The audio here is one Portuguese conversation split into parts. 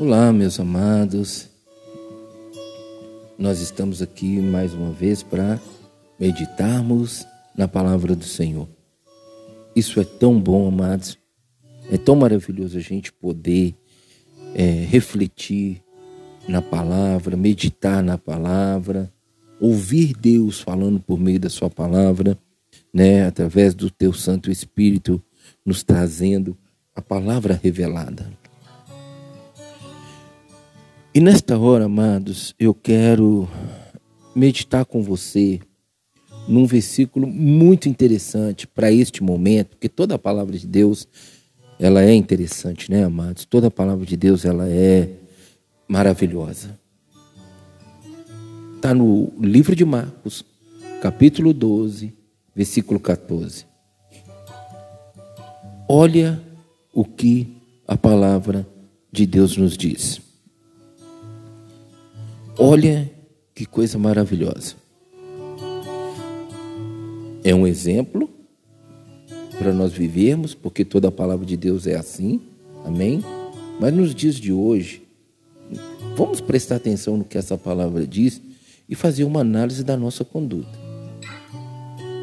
Olá, meus amados. Nós estamos aqui mais uma vez para meditarmos na palavra do Senhor. Isso é tão bom, amados. É tão maravilhoso a gente poder é, refletir na palavra, meditar na palavra, ouvir Deus falando por meio da Sua palavra, né, através do Teu Santo Espírito nos trazendo a palavra revelada. E nesta hora, amados, eu quero meditar com você num versículo muito interessante para este momento, porque toda a palavra de Deus, ela é interessante, né, amados? Toda a palavra de Deus, ela é maravilhosa. Está no livro de Marcos, capítulo 12, versículo 14. Olha o que a palavra de Deus nos diz. Olha que coisa maravilhosa. É um exemplo para nós vivermos, porque toda a palavra de Deus é assim, amém? Mas nos dias de hoje, vamos prestar atenção no que essa palavra diz e fazer uma análise da nossa conduta.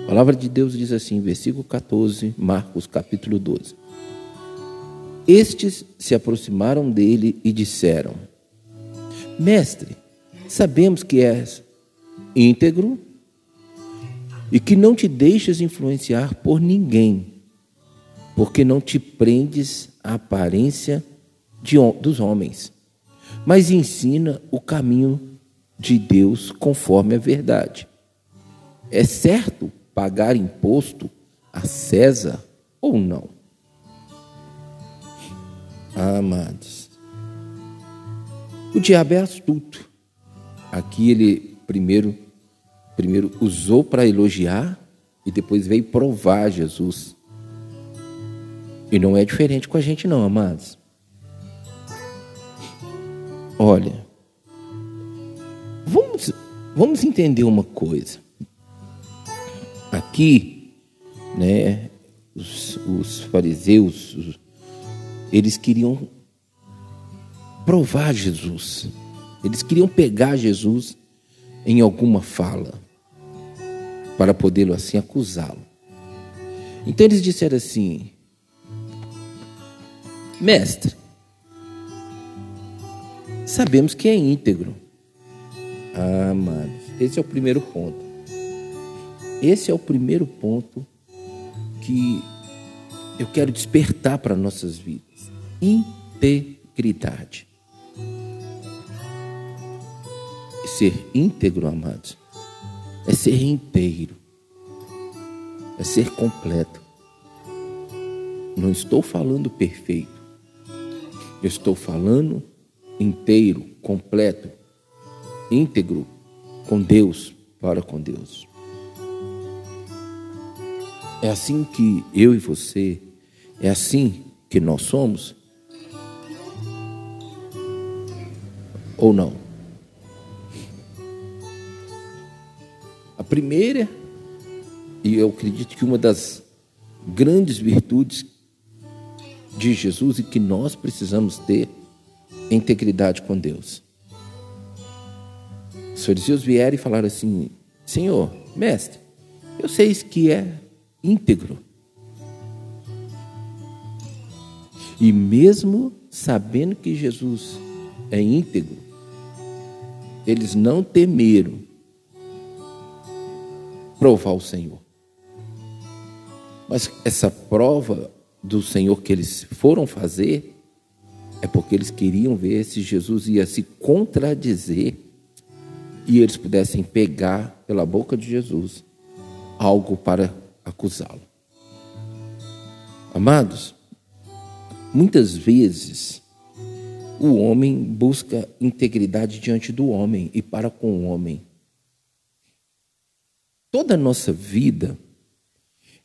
A palavra de Deus diz assim, versículo 14, Marcos capítulo 12. Estes se aproximaram dele e disseram: Mestre, Sabemos que és íntegro e que não te deixas influenciar por ninguém, porque não te prendes à aparência de, dos homens, mas ensina o caminho de Deus conforme a verdade. É certo pagar imposto a César ou não? Ah, amados, o diabo é astuto. Aqui ele primeiro, primeiro usou para elogiar e depois veio provar Jesus. E não é diferente com a gente, não, amados. Olha, vamos, vamos entender uma coisa. Aqui, né, os, os fariseus, os, eles queriam provar Jesus. Eles queriam pegar Jesus em alguma fala para podê-lo assim acusá-lo. Então eles disseram assim: Mestre, sabemos que é íntegro. Ah, amados, esse é o primeiro ponto. Esse é o primeiro ponto que eu quero despertar para nossas vidas: integridade. Ser íntegro, amados, é ser inteiro, é ser completo. Não estou falando perfeito, eu estou falando inteiro, completo, íntegro com Deus, para com Deus. É assim que eu e você, é assim que nós somos? Ou não? Primeira, e eu acredito que uma das grandes virtudes de Jesus e que nós precisamos ter é integridade com Deus. Os fariseus vieram e falaram assim: Senhor, mestre, eu sei que é íntegro. E mesmo sabendo que Jesus é íntegro, eles não temeram provar o Senhor. Mas essa prova do Senhor que eles foram fazer é porque eles queriam ver se Jesus ia se contradizer e eles pudessem pegar pela boca de Jesus algo para acusá-lo. Amados, muitas vezes o homem busca integridade diante do homem e para com o homem. Toda a nossa vida,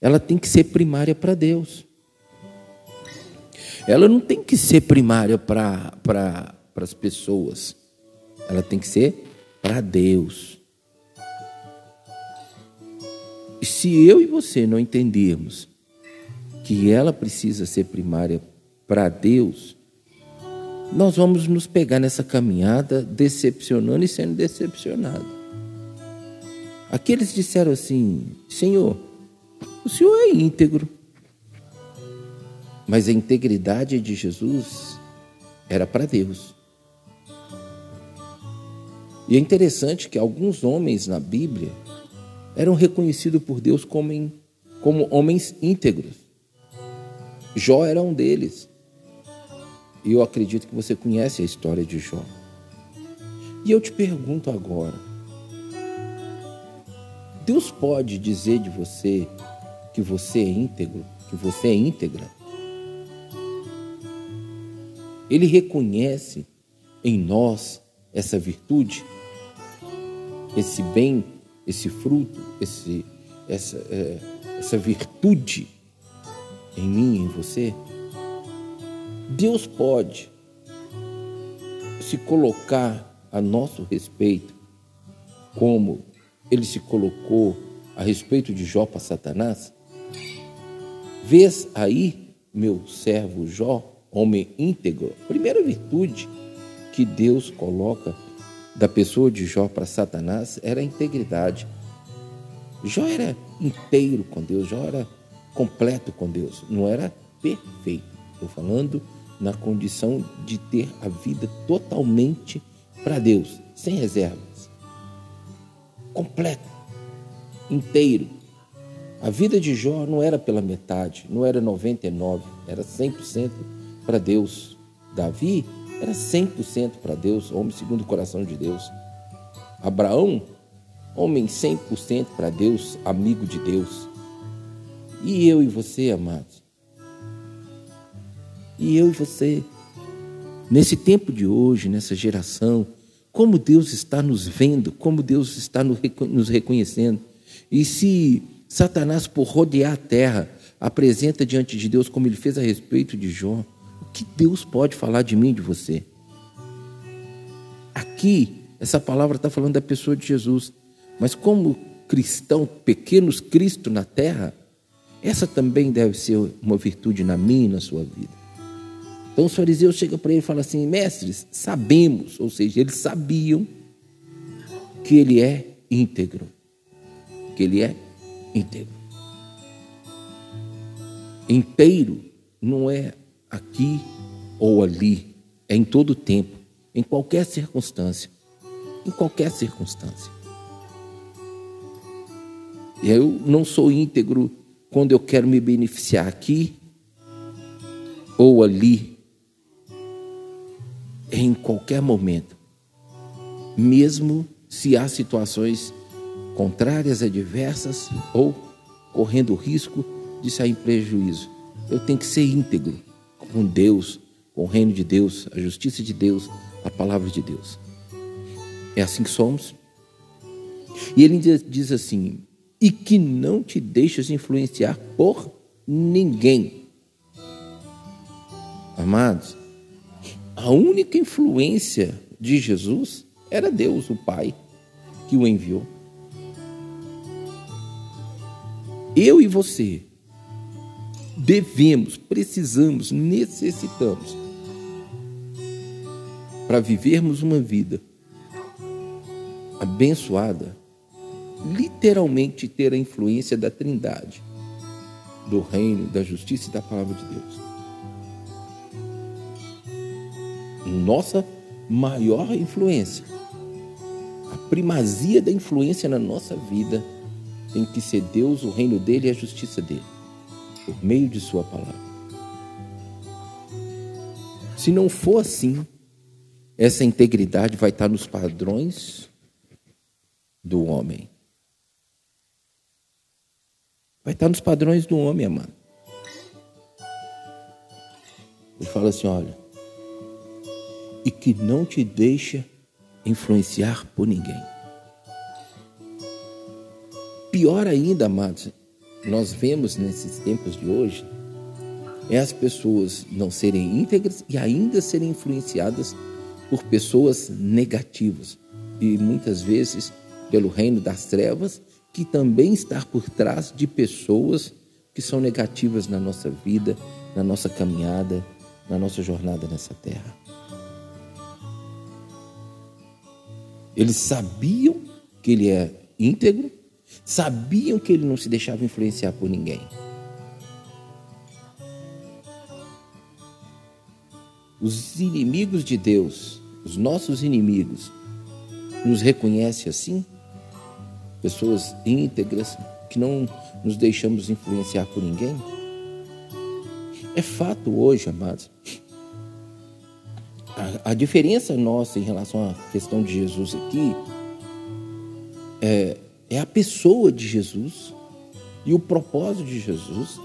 ela tem que ser primária para Deus. Ela não tem que ser primária para pra, as pessoas. Ela tem que ser para Deus. E se eu e você não entendermos que ela precisa ser primária para Deus, nós vamos nos pegar nessa caminhada decepcionando e sendo decepcionado. Aqueles disseram assim: Senhor, o Senhor é íntegro. Mas a integridade de Jesus era para Deus. E é interessante que alguns homens na Bíblia eram reconhecidos por Deus como, como homens íntegros. Jó era um deles. E eu acredito que você conhece a história de Jó. E eu te pergunto agora: Deus pode dizer de você que você é íntegro, que você é íntegra? Ele reconhece em nós essa virtude, esse bem, esse fruto, esse, essa, é, essa virtude em mim, em você? Deus pode se colocar a nosso respeito, como ele se colocou a respeito de Jó para Satanás? Vês aí, meu servo Jó, homem íntegro, primeira virtude que Deus coloca da pessoa de Jó para Satanás era a integridade. Jó era inteiro com Deus, Jó era completo com Deus, não era perfeito. Estou falando na condição de ter a vida totalmente para Deus, sem reservas. Completo, inteiro. A vida de Jó não era pela metade, não era 99, era 100% para Deus. Davi era 100% para Deus, homem segundo o coração de Deus. Abraão, homem 100% para Deus, amigo de Deus. E eu e você, amados? E eu e você? Nesse tempo de hoje, nessa geração, como Deus está nos vendo, como Deus está nos reconhecendo. E se Satanás, por rodear a terra, apresenta diante de Deus como ele fez a respeito de Jó, o que Deus pode falar de mim de você? Aqui, essa palavra está falando da pessoa de Jesus, mas como cristão, pequenos Cristo na terra, essa também deve ser uma virtude na minha e na sua vida. Então os fariseus chegam para ele e falam assim: mestres, sabemos, ou seja, eles sabiam que ele é íntegro. Que ele é íntegro. Inteiro não é aqui ou ali, é em todo tempo, em qualquer circunstância. Em qualquer circunstância. Eu não sou íntegro quando eu quero me beneficiar aqui ou ali, em qualquer momento, mesmo se há situações contrárias, adversas ou correndo o risco de sair em prejuízo. Eu tenho que ser íntegro com Deus, com o reino de Deus, a justiça de Deus, a palavra de Deus. É assim que somos. E ele diz assim: e que não te deixes influenciar por ninguém. Amados, a única influência de Jesus era Deus, o Pai, que o enviou. Eu e você devemos, precisamos, necessitamos, para vivermos uma vida abençoada, literalmente ter a influência da Trindade, do reino, da justiça e da palavra de Deus. Nossa maior influência, a primazia da influência na nossa vida tem que ser Deus, o reino dele e a justiça dele, por meio de Sua palavra. Se não for assim, essa integridade vai estar nos padrões do homem. Vai estar nos padrões do homem, amado. Ele fala assim: olha, e que não te deixa influenciar por ninguém. Pior ainda, amados, nós vemos nesses tempos de hoje é as pessoas não serem íntegras e ainda serem influenciadas por pessoas negativas e muitas vezes pelo reino das trevas que também está por trás de pessoas que são negativas na nossa vida, na nossa caminhada, na nossa jornada nessa terra. Eles sabiam que ele é íntegro, sabiam que ele não se deixava influenciar por ninguém. Os inimigos de Deus, os nossos inimigos, nos reconhecem assim? Pessoas íntegras que não nos deixamos influenciar por ninguém? É fato hoje, amados, a, diferença nossa em relação à questão de Jesus aqui é, é a pessoa de Jesus e o propósito de Jesus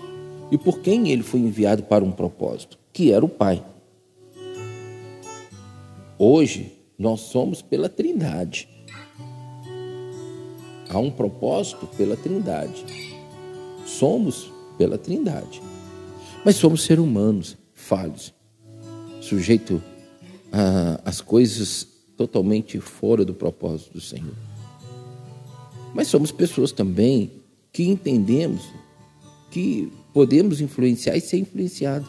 e por quem ele foi enviado para um propósito, que era o Pai. Hoje, nós somos pela Trindade. Há um propósito pela Trindade. Somos pela Trindade. Mas somos seres humanos, falhos, sujeito às coisas totalmente fora do propósito do Senhor. Mas somos pessoas também que entendemos que podemos influenciar e ser influenciado.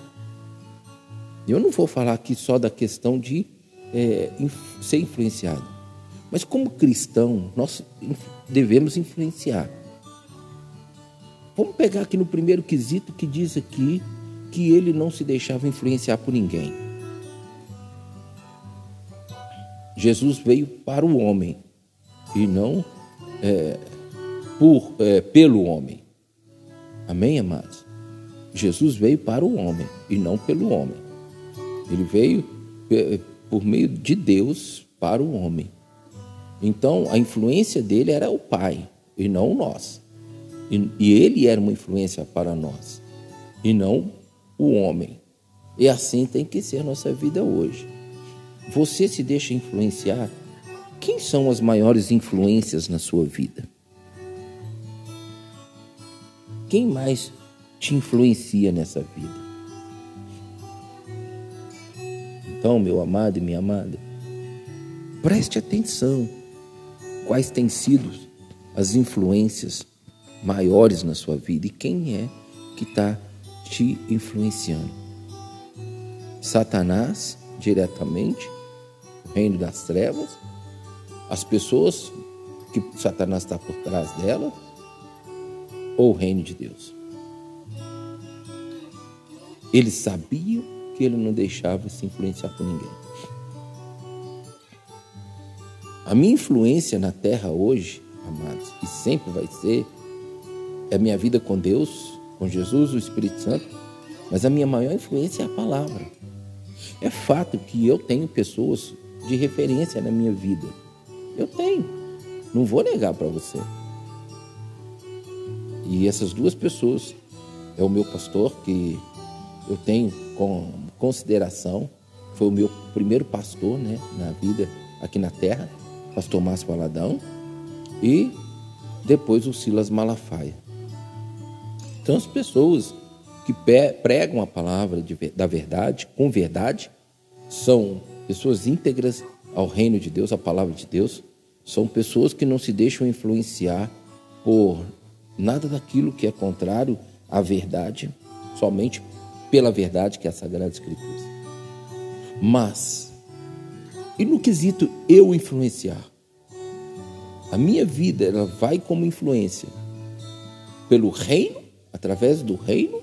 Eu não vou falar aqui só da questão de é, ser influenciado. Mas como cristão, nós devemos influenciar. Vamos pegar aqui no primeiro quesito que diz aqui que ele não se deixava influenciar por ninguém. Jesus veio para o homem e não é, por, é, pelo homem. Amém, amados? Jesus veio para o homem e não pelo homem. Ele veio por meio de Deus para o homem. Então, a influência dele era o Pai e não nós. E, e ele era uma influência para nós e não o homem. E assim tem que ser nossa vida hoje. Você se deixa influenciar? Quem são as maiores influências na sua vida? Quem mais te influencia nessa vida? Então, meu amado e minha amada, preste atenção. Quais têm sido as influências maiores na sua vida e quem é que está te influenciando? Satanás, diretamente, reino das trevas, as pessoas que Satanás está por trás dela, ou o reino de Deus? Eles sabiam que ele não deixava se influenciar por ninguém. A minha influência na terra hoje, amados, e sempre vai ser, é a minha vida com Deus, com Jesus, o Espírito Santo, mas a minha maior influência é a palavra. É fato que eu tenho pessoas de referência na minha vida. Eu tenho. Não vou negar para você. E essas duas pessoas é o meu pastor que eu tenho com consideração. Foi o meu primeiro pastor né, na vida aqui na terra, pastor Márcio Valadão, e depois o Silas Malafaia. Então, as pessoas que pregam a palavra de, da verdade, com verdade, são pessoas íntegras ao reino de Deus, à palavra de Deus, são pessoas que não se deixam influenciar por nada daquilo que é contrário à verdade, somente pela verdade que é a Sagrada Escritura. Mas, e no quesito eu influenciar? A minha vida ela vai como influência pelo reino, através do reino,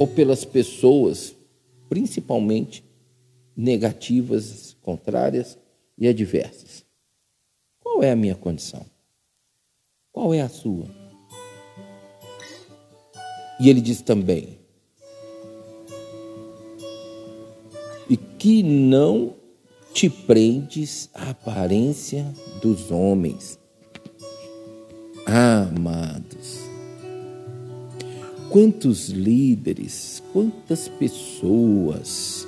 ou pelas pessoas, principalmente negativas, contrárias e adversas? Qual é a minha condição? Qual é a sua? E ele diz também: e que não te prendes à aparência dos homens. Amados, quantos líderes, quantas pessoas.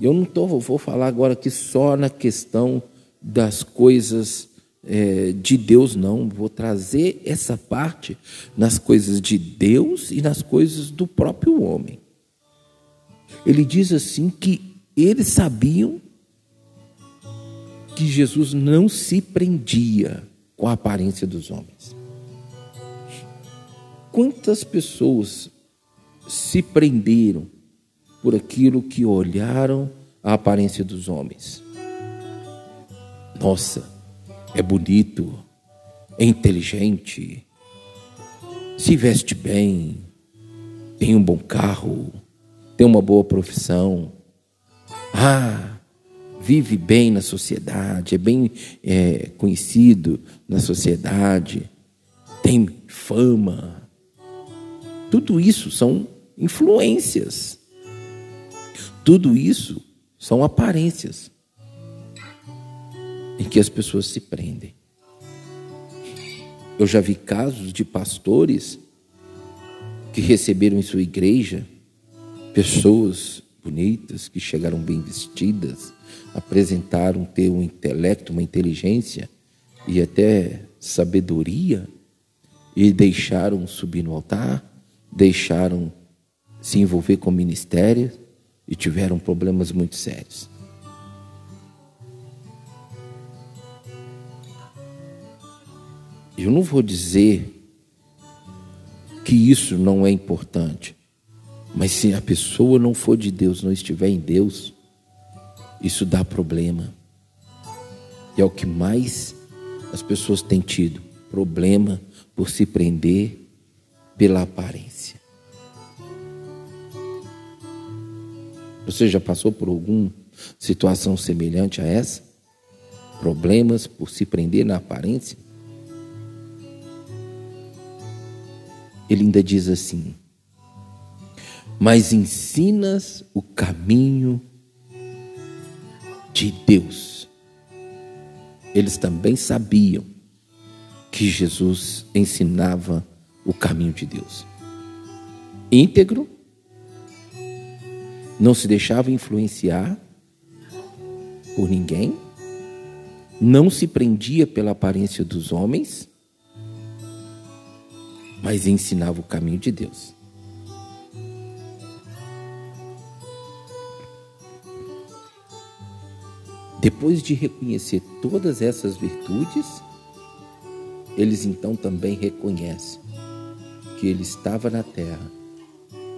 Eu não tô, vou falar agora aqui só na questão das coisas é, de Deus, não. Vou trazer essa parte nas coisas de Deus e nas coisas do próprio homem ele diz assim que eles sabiam que Jesus não se prendia com a aparência dos homens. Quantas pessoas se prenderam por aquilo que olharam a aparência dos homens? Nossa, é bonito, é inteligente, se veste bem, tem um bom carro, tem uma boa profissão. Ah, vive bem na sociedade, é bem é, conhecido na sociedade, tem fama. Tudo isso são influências. Tudo isso são aparências em que as pessoas se prendem. Eu já vi casos de pastores que receberam em sua igreja pessoas bonitas, que chegaram bem vestidas, apresentaram ter um intelecto, uma inteligência e até sabedoria, e deixaram subir no altar, deixaram se envolver com o ministério e tiveram problemas muito sérios. Eu não vou dizer que isso não é importante, mas se a pessoa não for de Deus, não estiver em Deus, isso dá problema. E é o que mais as pessoas têm tido: problema por se prender pela aparência. Você já passou por alguma situação semelhante a essa? Problemas por se prender na aparência? Ele ainda diz assim: Mas ensinas o caminho de Deus. Eles também sabiam que Jesus ensinava o caminho de Deus. Íntegro, não se deixava influenciar por ninguém, não se prendia pela aparência dos homens, mas ensinava o caminho de Deus. Depois de reconhecer todas essas virtudes, eles então também reconhecem que ele estava na terra,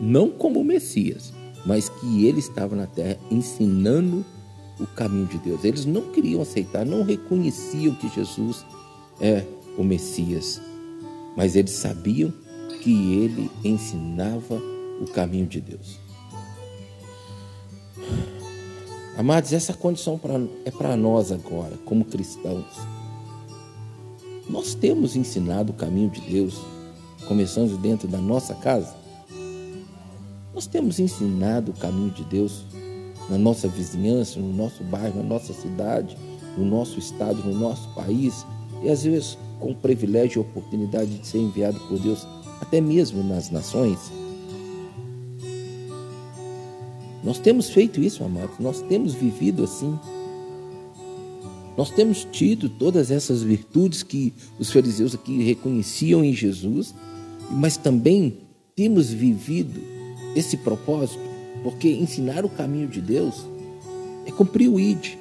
não como Messias, mas que ele estava na terra ensinando o caminho de Deus. Eles não queriam aceitar, não reconheciam que Jesus é o Messias, mas eles sabiam que ele ensinava o caminho de Deus. Amados, essa condição é para nós agora, como cristãos. Nós temos ensinado o caminho de Deus, começando dentro da nossa casa. Nós temos ensinado o caminho de Deus na nossa vizinhança, no nosso bairro, na nossa cidade, no nosso estado, no nosso país, e às vezes com o privilégio e oportunidade de ser enviado por Deus, até mesmo nas nações. Nós temos feito isso, amados, nós temos vivido assim. Nós temos tido todas essas virtudes que os fariseus aqui reconheciam em Jesus, mas também temos vivido esse propósito, porque ensinar o caminho de Deus é cumprir o ID.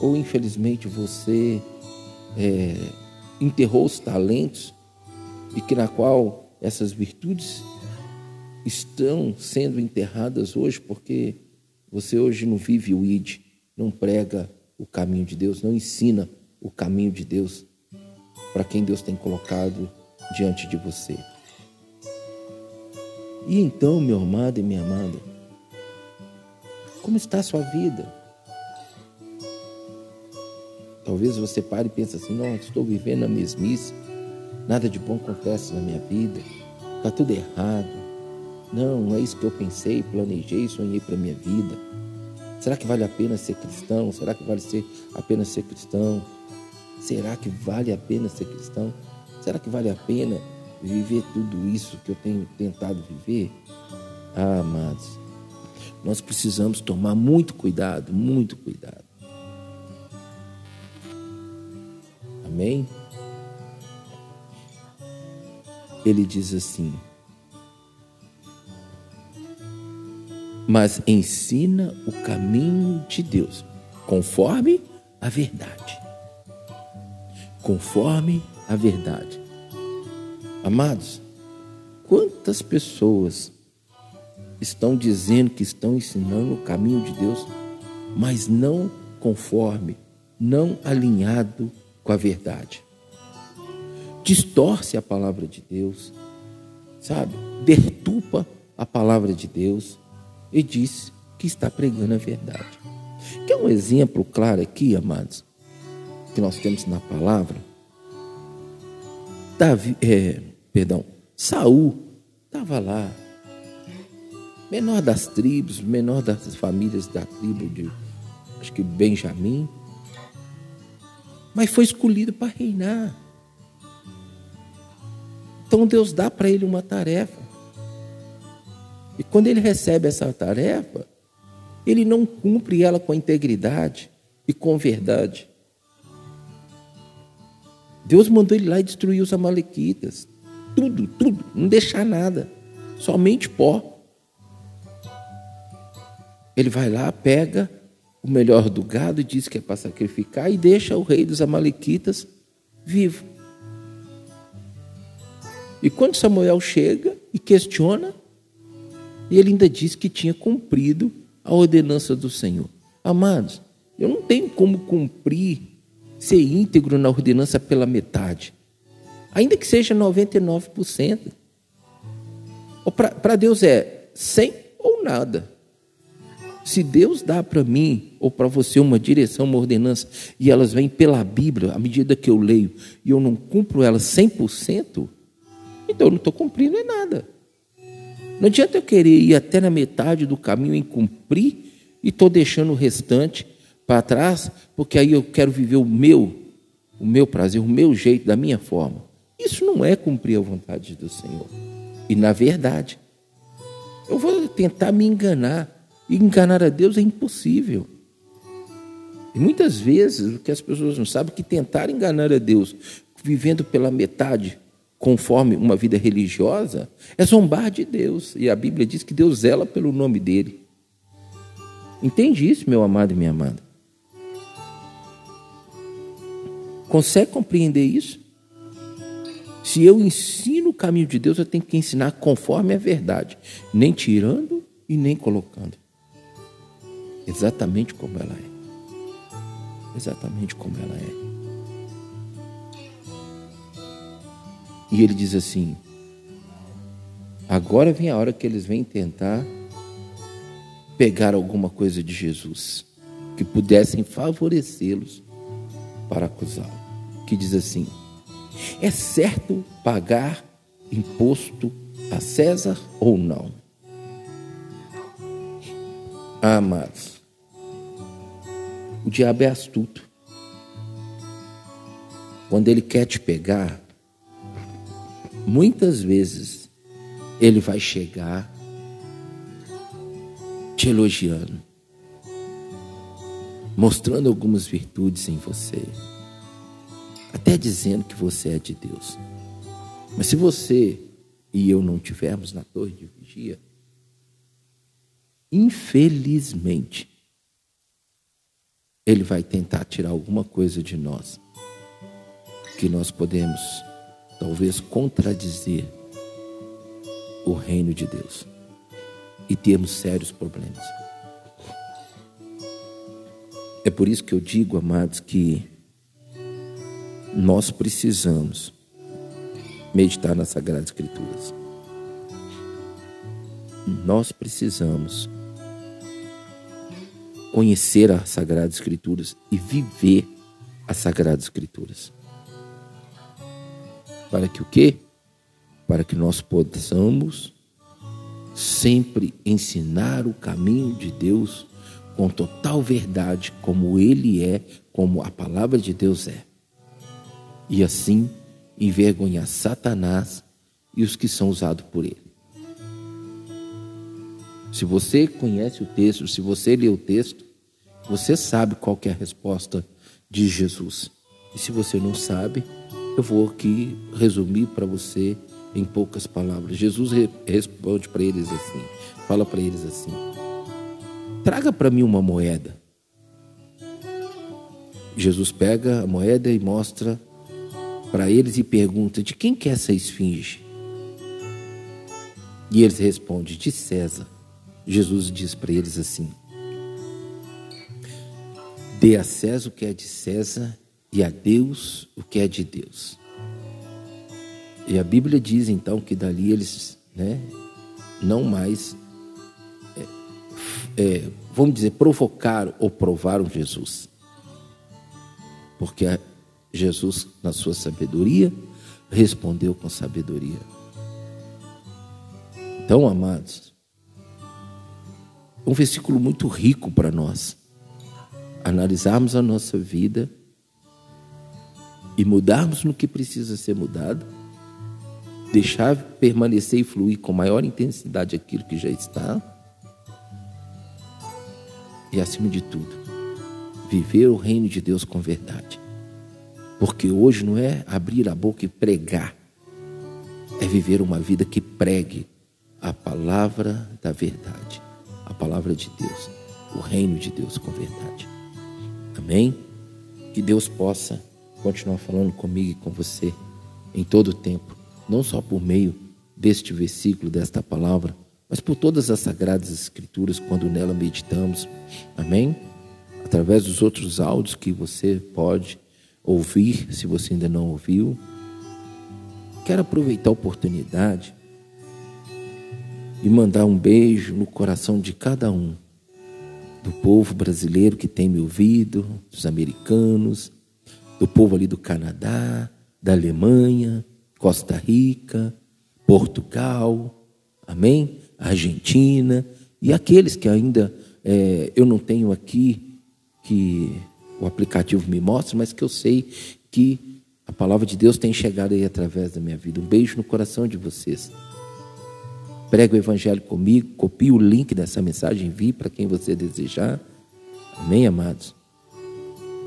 Ou infelizmente você é, enterrou os talentos e que na qual essas virtudes estão sendo enterradas hoje porque você hoje não vive o id, não prega o caminho de Deus, não ensina o caminho de Deus para quem Deus tem colocado diante de você. E então, meu amado e minha amada, como está a sua vida? Talvez você pare e pense assim: não, estou vivendo a mesmice, nada de bom acontece na minha vida, está tudo errado. Não, não é isso que eu pensei, planejei, sonhei para minha vida. Será que vale a pena ser cristão? Será que vale ser a pena ser cristão? Será que vale a pena ser cristão? Será que vale a pena viver tudo isso que eu tenho tentado viver? Ah, amados, nós precisamos tomar muito cuidado, muito cuidado. Amém? Ele diz assim: mas ensina o caminho de Deus, conforme a verdade. Conforme a verdade. Amados, quantas pessoas estão dizendo que estão ensinando o caminho de Deus, mas não conforme, não alinhado com a verdade. Distorce a palavra de Deus, sabe? Dertupa a palavra de Deus e diz que está pregando a verdade. Quer um exemplo claro aqui, amados, que nós temos na palavra? Davi, é, perdão, Saul estava lá, menor das tribos, menor das famílias da tribo de, acho que Benjamim, mas foi escolhido para reinar. Então Deus dá para ele uma tarefa. E quando ele recebe essa tarefa, ele não cumpre ela com integridade e com verdade. Deus mandou ele lá e destruir os amalequitas. Tudo, tudo, não deixar nada. Somente pó. Ele vai lá, pega o melhor do gado diz que é para sacrificar e deixa o rei dos amalequitas vivo. E quando Samuel chega e questiona, ele ainda diz que tinha cumprido a ordenança do Senhor. Amados, eu não tenho como cumprir, ser íntegro na ordenança pela metade, ainda que seja 99%. Para Deus é 100 ou nada. Se Deus dá para mim ou para você uma direção, uma ordenança, e elas vêm pela Bíblia, à medida que eu leio, e eu não cumpro elas 100%, então eu não estou cumprindo é nada. Não adianta eu querer ir até na metade do caminho em cumprir e estou deixando o restante para trás, porque aí eu quero viver o meu, o meu prazer, o meu jeito, da minha forma. Isso não é cumprir a vontade do Senhor. E na verdade, eu vou tentar me enganar. E enganar a Deus é impossível. E muitas vezes o que as pessoas não sabem é que tentar enganar a Deus vivendo pela metade conforme uma vida religiosa, é zombar de Deus. E a Bíblia diz que Deus zela pelo nome dele. Entende isso, meu amado e minha amada? Consegue compreender isso? Se eu ensino o caminho de Deus, eu tenho que ensinar conforme a verdade, nem tirando e nem colocando. Exatamente como ela é. Exatamente como ela é. E ele diz assim: agora vem a hora que eles vêm tentar pegar alguma coisa de Jesus que pudessem favorecê-los para acusá-lo. Que diz assim: é certo pagar imposto a César ou não? Ah, amados, o diabo é astuto. Quando ele quer te pegar, muitas vezes ele vai chegar te elogiando, mostrando algumas virtudes em você, até dizendo que você é de Deus. Mas se você e eu não tivermos na torre de vigia, infelizmente, ele vai tentar tirar alguma coisa de nós que nós podemos talvez contradizer o reino de Deus e termos sérios problemas. É por isso que eu digo, amados, que nós precisamos meditar nas Sagradas Escrituras. Nós precisamos conhecer as Sagradas Escrituras e viver as Sagradas Escrituras. Para que o quê? Para que nós possamos sempre ensinar o caminho de Deus com total verdade, como Ele é, como a palavra de Deus é. E assim envergonhar Satanás e os que são usados por ele. Se você conhece o texto, se você lê o texto, você sabe qual é a resposta de Jesus. E se você não sabe, eu vou aqui resumir para você em poucas palavras. Jesus responde para eles assim, fala para eles assim: Traga para mim uma moeda. Jesus pega a moeda e mostra para eles e pergunta: De quem que é essa esfinge? E eles respondem: De César. Jesus diz para eles assim: Dê a César o que é de César e a Deus o que é de Deus. E a Bíblia diz então que dali eles né, não mais, é, é, vamos dizer, provocaram ou provaram Jesus. Porque Jesus, na sua sabedoria, respondeu com sabedoria. Então, amados, um versículo muito rico para nós. Analisarmos a nossa vida e mudarmos no que precisa ser mudado, deixar permanecer e fluir com maior intensidade aquilo que já está, e acima de tudo, viver o reino de Deus com verdade. Porque hoje não é abrir a boca e pregar, é viver uma vida que pregue a palavra da verdade, a palavra de Deus, o reino de Deus com verdade. Amém? Que Deus possa continuar falando comigo e com você em todo o tempo, não só por meio deste versículo, desta palavra, mas por todas as sagradas escrituras quando nela meditamos. Amém? Através dos outros áudios que você pode ouvir, se você ainda não ouviu. Quero aproveitar a oportunidade e mandar um beijo no coração de cada um, do povo brasileiro que tem me ouvido, dos americanos, do povo ali do Canadá, da Alemanha, Costa Rica, Portugal, amém? Argentina e aqueles que ainda é, eu não tenho aqui que o aplicativo me mostra, mas que eu sei que a palavra de Deus tem chegado aí através da minha vida. Um beijo no coração de vocês. Prega o evangelho comigo, copie o link dessa mensagem, envie para quem você desejar. Amém, amados?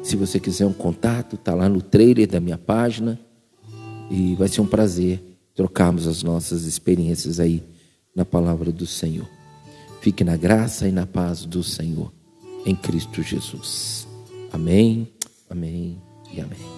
Se você quiser um contato, está lá no trailer da minha página. E vai ser um prazer trocarmos as nossas experiências aí na palavra do Senhor. Fique na graça e na paz do Senhor, em Cristo Jesus. Amém, amém e amém.